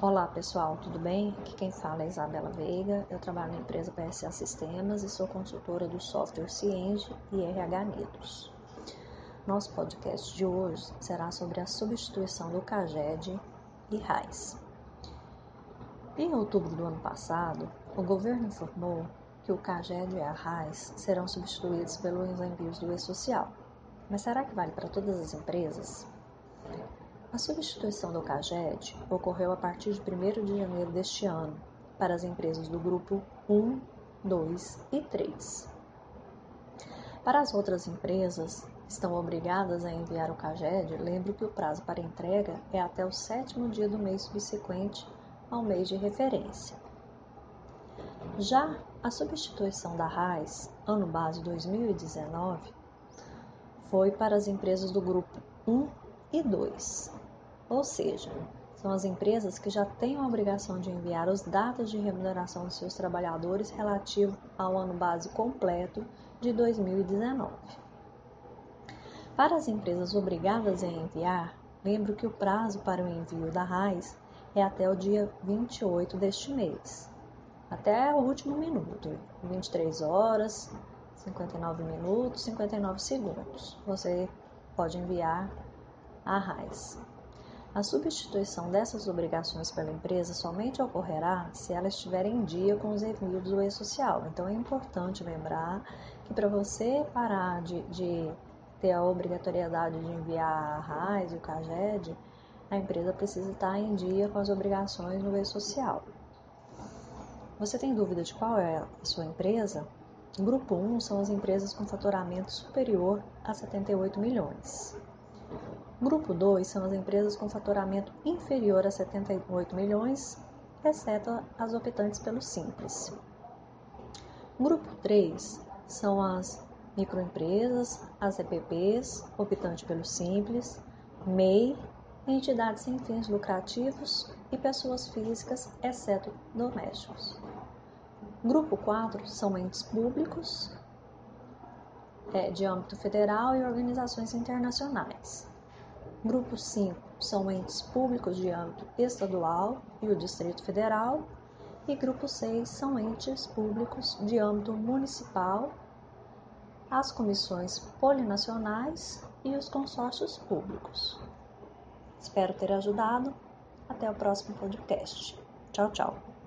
Olá pessoal, tudo bem? Aqui quem fala é Isabela Veiga, eu trabalho na empresa PSA Sistemas e sou consultora do software Cienge e RH Nidos. Nosso podcast de hoje será sobre a substituição do CAGED e RAIS. Em outubro do ano passado, o governo informou que o CAGED e a RAIS serão substituídos pelos envios do E-Social. Mas será que vale para todas as empresas? A substituição do CAGED ocorreu a partir de 1 de janeiro deste ano para as empresas do grupo 1, 2 e 3. Para as outras empresas que estão obrigadas a enviar o CAGED, lembro que o prazo para entrega é até o sétimo dia do mês subsequente ao mês de referência. Já a substituição da RAIS, ano base 2019, foi para as empresas do grupo 1 e 2, ou seja, são as empresas que já têm a obrigação de enviar os dados de remuneração dos seus trabalhadores relativo ao ano base completo de 2019. Para as empresas obrigadas a enviar, lembro que o prazo para o envio da RAIS é até o dia 28 deste mês, até o último minuto, 23 horas, 59 minutos, 59 segundos. Você pode enviar a RAIS. A substituição dessas obrigações pela empresa somente ocorrerá se ela estiver em dia com os envios do e-social. Então é importante lembrar que para você parar de, de, ter a obrigatoriedade de enviar a RAIS e o CAGED, a empresa precisa estar em dia com as obrigações no e-social. Você tem dúvida de qual é a sua empresa? Grupo 1 são as empresas com faturamento superior a 78 milhões. Grupo 2 são as empresas com faturamento inferior a 78 milhões, exceto as optantes pelo Simples. Grupo 3 são as microempresas, as EPPs, optante pelo Simples, MEI, entidades sem fins lucrativos e pessoas físicas, exceto domésticos. Grupo 4 são entes públicos é, de âmbito federal e organizações internacionais. Grupo 5 são entes públicos de âmbito estadual e o Distrito Federal. E grupo 6 são entes públicos de âmbito municipal, as comissões polinacionais e os consórcios públicos. Espero ter ajudado. Até o próximo podcast. Tchau, tchau.